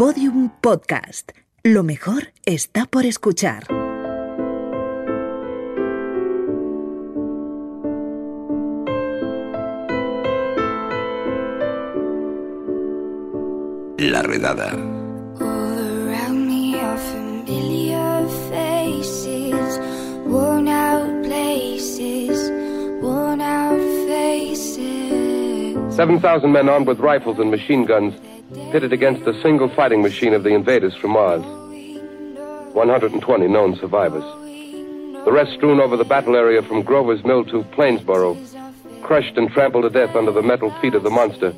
Podium Podcast. Lo mejor está por escuchar. La redada. Faces. 7,000 men armed with rifles and machine guns pitted against a single fighting machine of the invaders from Mars. 120 known survivors. The rest strewn over the battle area from Grover's Mill to Plainsboro, crushed and trampled to death under the metal feet of the monster,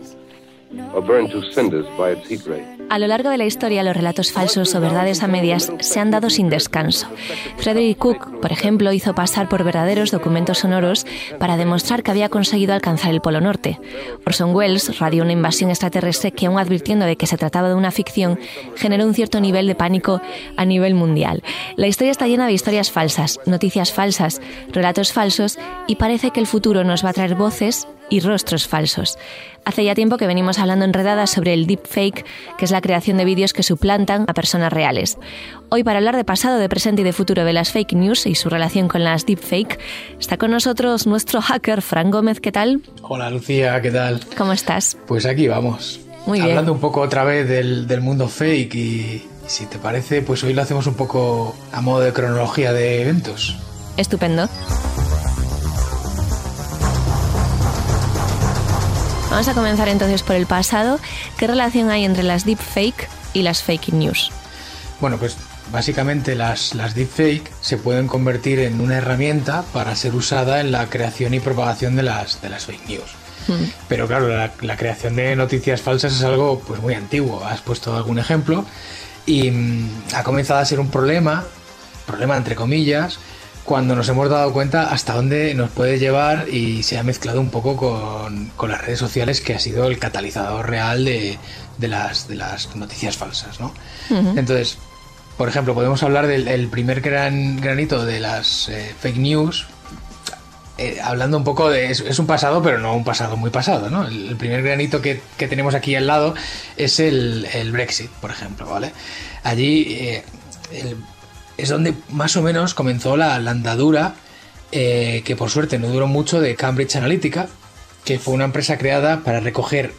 A lo largo de la historia, los relatos falsos o verdades a medias se han dado sin descanso. Frederick Cook, por ejemplo, hizo pasar por verdaderos documentos sonoros para demostrar que había conseguido alcanzar el Polo Norte. Orson Welles radió una invasión extraterrestre que, aun advirtiendo de que se trataba de una ficción, generó un cierto nivel de pánico a nivel mundial. La historia está llena de historias falsas, noticias falsas, relatos falsos y parece que el futuro nos va a traer voces y rostros falsos. Hace ya tiempo que venimos hablando enredadas sobre el deepfake, que es la creación de vídeos que suplantan a personas reales. Hoy, para hablar de pasado, de presente y de futuro de las fake news y su relación con las deepfake, está con nosotros nuestro hacker, Fran Gómez. ¿Qué tal? Hola Lucía, ¿qué tal? ¿Cómo estás? Pues aquí vamos. Muy bien. Hablando un poco otra vez del, del mundo fake y, y si te parece, pues hoy lo hacemos un poco a modo de cronología de eventos. Estupendo. Vamos a comenzar entonces por el pasado. ¿Qué relación hay entre las deepfake y las fake news? Bueno, pues básicamente las, las deepfake se pueden convertir en una herramienta para ser usada en la creación y propagación de las, de las fake news. Pero claro, la, la creación de noticias falsas es algo pues muy antiguo. Has puesto algún ejemplo y mm, ha comenzado a ser un problema, problema entre comillas, cuando nos hemos dado cuenta hasta dónde nos puede llevar y se ha mezclado un poco con, con las redes sociales que ha sido el catalizador real de, de las, de las noticias falsas, ¿no? Entonces, por ejemplo, podemos hablar del el primer gran granito de las eh, fake news, eh, hablando un poco de. Es, es un pasado, pero no un pasado muy pasado, ¿no? El, el primer granito que, que tenemos aquí al lado es el, el Brexit, por ejemplo, ¿vale? Allí eh, el- es donde más o menos comenzó la, la andadura, eh, que por suerte no duró mucho, de Cambridge Analytica, que fue una empresa creada para recoger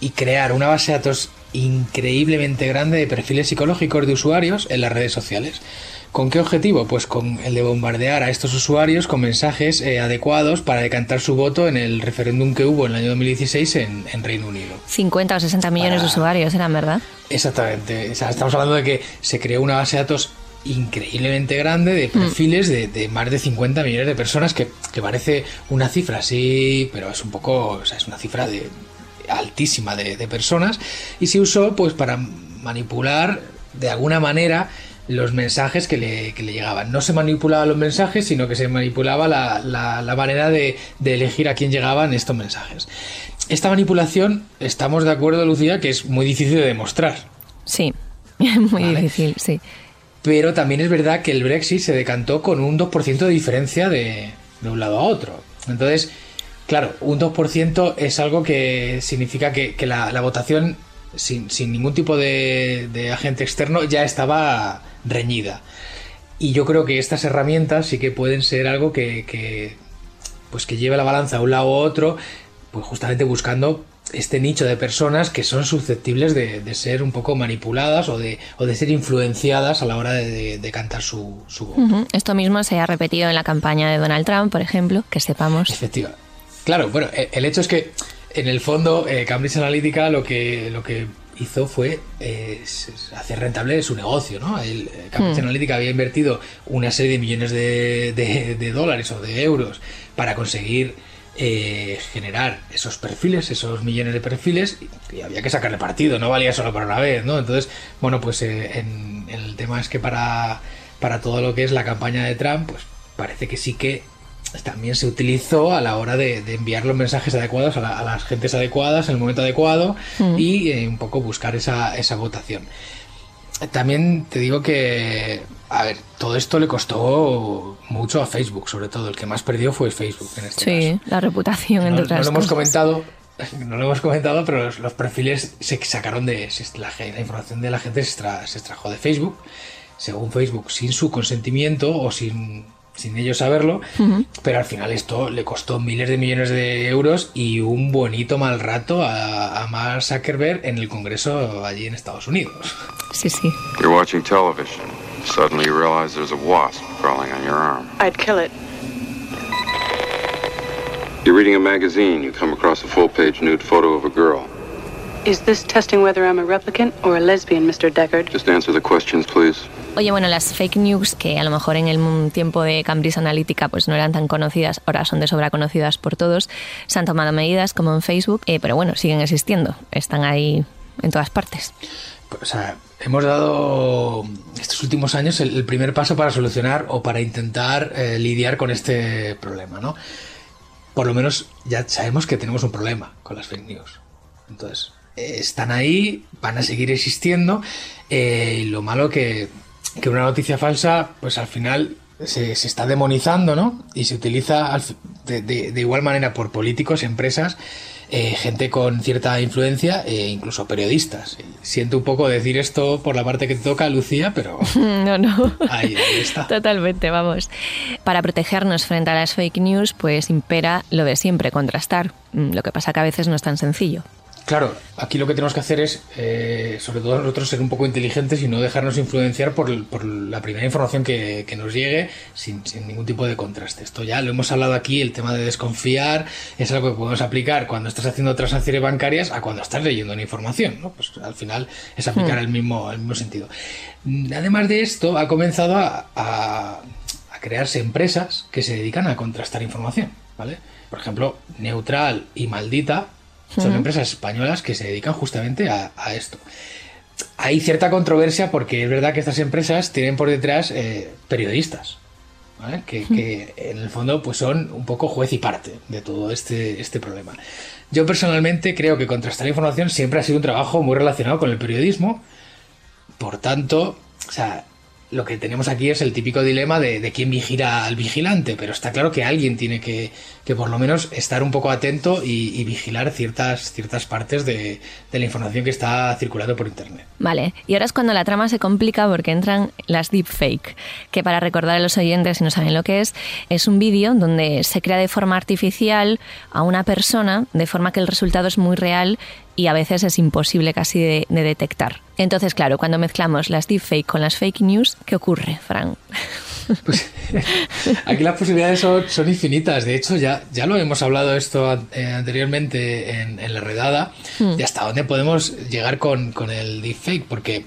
y crear una base de datos increíblemente grande de perfiles psicológicos de usuarios en las redes sociales. ¿Con qué objetivo? Pues con el de bombardear a estos usuarios con mensajes eh, adecuados para decantar su voto en el referéndum que hubo en el año 2016 en, en Reino Unido. 50 o 60 millones de usuarios eran, ¿verdad? Exactamente. O sea, estamos hablando de que se creó una base de datos increíblemente grande de perfiles de, de más de 50 millones de personas, que, que parece una cifra así, pero es un poco, o sea, es una cifra de altísima de, de personas, y se usó pues para manipular de alguna manera los mensajes que le, que le llegaban. No se manipulaban los mensajes, sino que se manipulaba la, la- la manera de, de elegir a quién llegaban estos mensajes. Esta manipulación, estamos de acuerdo, Lucía, que es muy difícil de demostrar. Sí. Muy Vale. difícil, sí. Pero también es verdad que el Brexit se decantó con un 2% de diferencia de, de un lado a otro. Entonces, claro, un 2% es algo que significa que, que la, la votación, sin, sin ningún tipo de, de agente externo, ya estaba reñida. Y yo creo que estas herramientas sí que pueden ser algo que, que, pues que lleve la balanza a un lado u otro, pues justamente buscando este nicho de personas que son susceptibles de, de ser un poco manipuladas o de, o de ser influenciadas a la hora de, de- cantar su, su. Ujú. Esto mismo se ha repetido en la campaña de Donald Trump, por ejemplo, que sepamos. Efectiva. Claro, bueno, e- el hecho es que en el fondo eh, Cambridge Analytica lo que, lo que hizo fue eh, hacer rentable su negocio, ¿no? El, eh, Cambridge Analytica había invertido una serie de millones de- de dólares o de euros para conseguir eh, generar esos perfiles, esos millones de perfiles, y, había que sacarle partido, no valía solo para una vez, ¿no? Entonces, bueno, pues eh, en, el tema es que para, para todo lo que es la campaña de Trump, pues parece que sí que también se utilizó a la hora de, de enviar los mensajes adecuados a, la- a las gentes adecuadas en el momento adecuado y eh, un poco buscar esa, esa votación. También te digo que, a ver, todo esto le costó mucho a Facebook, sobre todo. El que más perdió fue Facebook en este Sí, caso. la reputación, No, entre no otras lo hemos cosas. comentado, no lo hemos comentado, pero los, perfiles se sacaron de la, la información de la gente se, se extrajo de Facebook, según Facebook, sin su consentimiento o sin sin ellos saberlo, pero al final esto le costó miles de millones de euros y un bonito mal rato a, a Mark Zuckerberg en el Congreso allí en Estados Unidos. Sí, sí. You're watching television. Suddenly you realize there's a wasp crawling on your arm. I'd kill it. You're reading a magazine. You come across a full-page nude photo of a girl. Is this testing whether I'm a replicant or a lesbian, Mr. Deckard? Just answer the questions, please. Oye, bueno, las fake news, que a lo mejor en el tiempo de Cambridge Analytica pues no eran tan conocidas, ahora son de sobra conocidas por todos, se han tomado medidas como en Facebook, eh, pero bueno, siguen existiendo, están ahí en todas partes. Pues, o sea, hemos dado estos últimos años el, primer paso para solucionar o para intentar eh, lidiar con este problema, ¿no? Por lo menos ya sabemos que tenemos un problema con las fake news. Entonces, eh, están ahí, van a seguir existiendo. y lo malo que que una noticia falsa, pues al final se, está demonizando, ¿no? Y se utiliza de, igual manera por políticos, empresas, eh, gente con cierta influencia e incluso periodistas. Siento un poco decir esto por la parte que te toca, Lucía, pero... No, no. Ahí, está. Totalmente, vamos. Para protegernos frente a las fake news, pues impera lo de siempre, contrastar. Mm, lo que pasa que a veces no es tan sencillo. Claro, aquí lo que tenemos que hacer es, eh, sobre todo nosotros, ser un poco inteligentes y no dejarnos influenciar por, la primera información que, nos llegue sin, ningún tipo de contraste. Esto ya lo hemos hablado aquí, el tema de desconfiar es algo que podemos aplicar cuando estás haciendo transacciones bancarias a cuando estás leyendo una información. ¿no? Pues al final es aplicar hmm. el, mismo, el mismo sentido. Además de esto, ha comenzado a, a crearse empresas que se dedican a contrastar información. ¿vale? Por ejemplo, Neutral y Maldita son empresas españolas que se dedican justamente a, esto. Hay cierta controversia porque es verdad que estas empresas tienen por detrás eh, periodistas, que, en el fondo pues son un poco juez y parte de todo este, este problema. Yo personalmente creo que contrastar información siempre ha sido un trabajo muy relacionado con el periodismo. Por tanto, o sea, lo que tenemos aquí es el típico dilema de, quién vigila al vigilante, pero está claro que alguien tiene que, por lo menos estar un poco atento y, vigilar ciertas, ciertas partes de, la información que está circulando por Internet. Vale, y ahora es cuando la trama se complica porque entran las deepfake, que para recordar a los oyentes, si no saben lo que es, es un vídeo donde se crea de forma artificial a una persona de forma que el resultado es muy real y a veces es imposible casi de, detectar. Entonces, claro, cuando mezclamos las deepfake con las fake news, ¿qué ocurre, Fran? Pues, aquí las posibilidades son, infinitas. De hecho, ya, ya lo hemos hablado esto eh, anteriormente en, la redada, hmm. de hasta dónde podemos llegar con, el deepfake, porque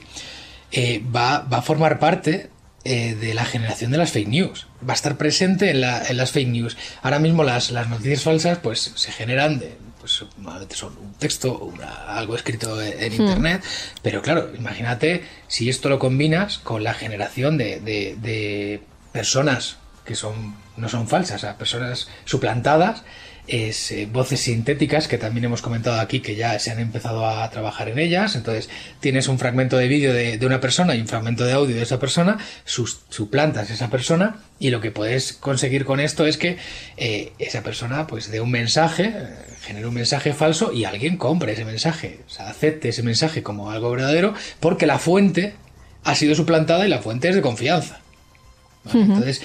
eh, va, a formar parte eh, de la generación de las fake news. Va a estar presente en, las fake news. Ahora mismo las, las noticias falsas pues se generan de, pues normalmente son un texto o algo escrito en, hmm. internet, pero claro, imagínate si esto lo combinas con la generación de, de, personas que son no son falsas, o personas suplantadas es eh, voces sintéticas que también hemos comentado aquí que ya se han empezado a trabajar en ellas. Entonces tienes un fragmento de vídeo de, una persona y un fragmento de audio de esa persona, suplantas esa persona y lo que puedes conseguir con esto es que eh, esa persona pues dé un mensaje, eh, genere un mensaje falso y alguien compre ese mensaje, o sea, acepte ese mensaje como algo verdadero porque la fuente ha sido suplantada y la fuente es de confianza. Entonces,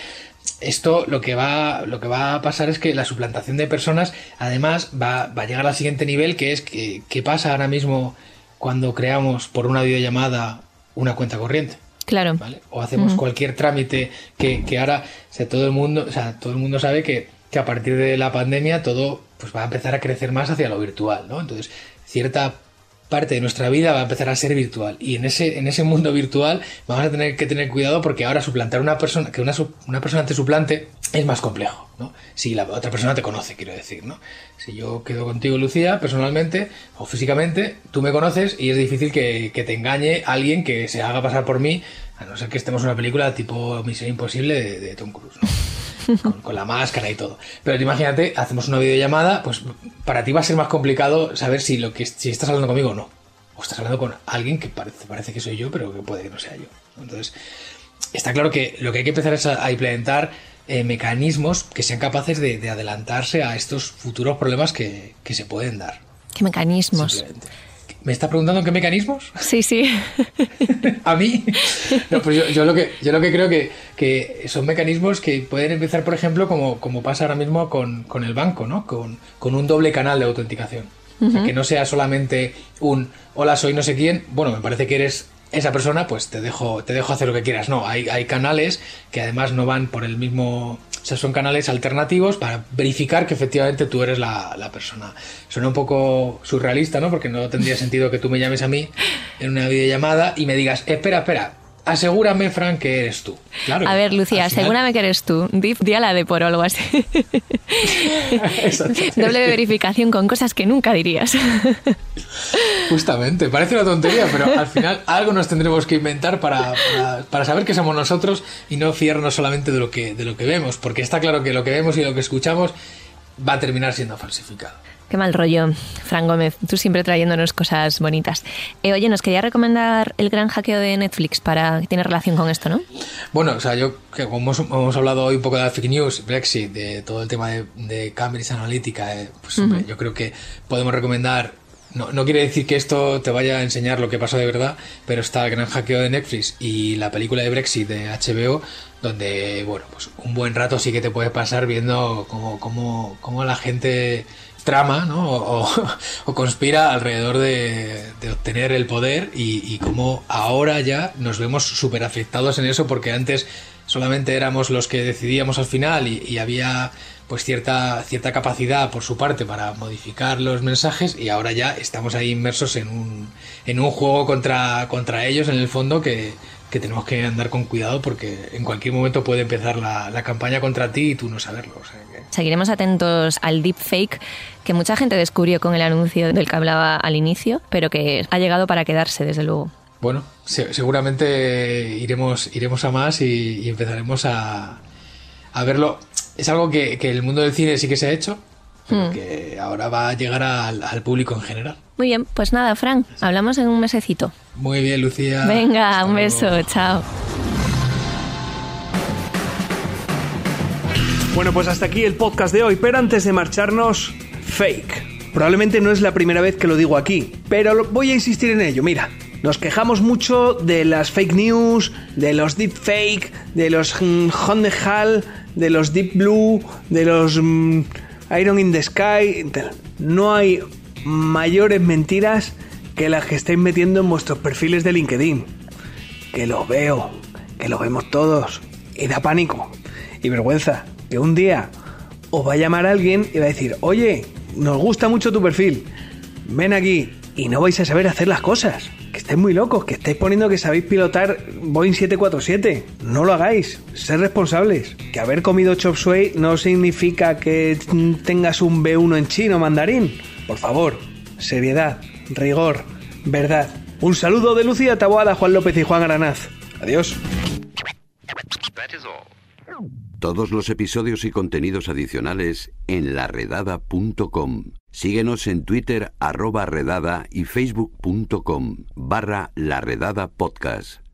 esto lo que va lo que va a pasar es que la suplantación de personas además va, a llegar al siguiente nivel que es que qué pasa ahora mismo cuando creamos por una videollamada una cuenta corriente claro. o hacemos cualquier trámite que, que ahora todo el mundo o sea todo el mundo sabe que, que, a partir de la pandemia todo pues va a empezar a crecer más hacia lo virtual no entonces cierta parte de nuestra vida va a empezar a ser virtual. Y en ese, en ese mundo virtual vamos a tener que tener cuidado porque ahora suplantar una persona, que una, una persona te suplante es más complejo, ¿no? Si la otra persona te conoce, quiero decir, ¿no? Si yo quedo contigo, Lucía, personalmente o físicamente, tú me conoces y es difícil que, que te engañe alguien que se haga pasar por mí, a no ser que estemos en una película tipo Misión Imposible de, Tom Cruise. Con, la máscara y todo. Pero imagínate, hacemos una videollamada, pues para ti va a ser más complicado saber si lo que si estás hablando conmigo o no. O estás hablando con alguien que parece, parece que soy yo, pero que puede que no sea yo. Entonces, está claro que lo que hay que empezar es a, implementar eh, mecanismos que sean capaces de, adelantarse a estos futuros problemas que, se pueden dar. ¿Qué mecanismos? ¿Me está preguntando qué mecanismos? Sí, sí. ¿A mí? No, pues yo, yo lo, que, yo lo que creo que, que son mecanismos que pueden empezar, por ejemplo, como, como pasa ahora mismo con, con el banco, ¿no? Con, con un doble canal de autenticación. O sea, que no sea solamente un hola, soy no sé quién, bueno, me parece que eres esa persona, pues te dejo, te dejo hacer lo que quieras. No, hay, hay canales que además no van por el mismo. O sea, son canales alternativos para verificar que efectivamente tú eres la, la persona. Suena un poco surrealista, ¿no? Porque no tendría sentido que tú me llames a mí en una videollamada y me digas, espera, espera, asegúrame, Frank, que eres tú. Claro. A ver, Lucía, final- asegúrame que eres tú. Di, di a la de por o algo así. Doble de verificación con cosas que nunca dirías. Justamente, parece una tontería, pero al final algo nos tendremos que inventar para, para, para saber que somos nosotros y no fiarnos solamente de lo, que, de lo que vemos, porque está claro que lo que vemos y lo que escuchamos va a terminar siendo falsificado. Qué mal rollo, Fran Gómez. Tú siempre trayéndonos cosas bonitas. Eh, oye, nos quería recomendar el gran hackeo de Netflix para que tiene relación con esto, ¿no? Bueno, o sea, yo, que como hemos, hemos hablado hoy un poco de la fake news, Brexit, de todo el tema de, de Cambridge Analytica, eh, pues yo creo que podemos recomendar. No, no quiere decir que esto te vaya a enseñar lo que pasó de verdad, pero está el gran hackeo de Netflix y la película de Brexit de HBO, donde, bueno, pues un buen rato sí que te puede pasar viendo cómo, cómo, cómo la gente trama ¿no? o, conspira alrededor de, de obtener el poder y, y cómo ahora ya nos vemos súper afectados en eso porque antes solamente éramos los que decidíamos al final y, y había pues cierta, cierta capacidad por su parte para modificar los mensajes y ahora ya estamos ahí inmersos en un, en un juego contra, contra ellos en el fondo que, que tenemos que andar con cuidado porque en cualquier momento puede empezar la, la campaña contra ti y tú no saberlo. o sea que- Seguiremos atentos al deepfake que mucha gente descubrió con el anuncio del que hablaba al inicio, pero que ha llegado para quedarse, desde luego. Bueno, se- seguramente iremos, iremos a más y, y empezaremos a, a verlo. Es algo que, que el mundo del cine sí que se ha hecho, pero que ahora va a llegar al, al público en general. Muy bien, pues nada, Fran, hablamos en un mesecito. Muy bien, Lucía. Venga, Hasta un luego. beso, chao. Bueno, pues hasta aquí el podcast de hoy, pero antes de marcharnos, fake. Probablemente no es la primera vez que lo digo aquí, pero voy a insistir en ello. Mira, nos quejamos mucho de las fake news, de los deepfake, de los mm, Honda Hall, de los Deep Blue, de los mm, Iron in the Sky. No hay mayores mentiras que las que estáis metiendo en vuestros perfiles de LinkedIn que lo veo, que lo vemos todos, y da pánico y vergüenza. Que un día os va a llamar alguien y va a decir, oye, nos gusta mucho tu perfil, ven aquí, y no vais a saber hacer las cosas. Que estáis muy locos, que estáis poniendo que sabéis pilotar Boeing 747. No lo hagáis, sed responsables. Que haber comido chop suey no significa que tengas un B1 en chino mandarín. Por favor, seriedad, rigor, verdad. Un saludo de Lucía Taboada, Juan López y Juan Aranaz. Adiós. Todos los episodios y contenidos adicionales en laredada.com. Síguenos en Twitter arroba redada y facebook.com barra laredada podcast.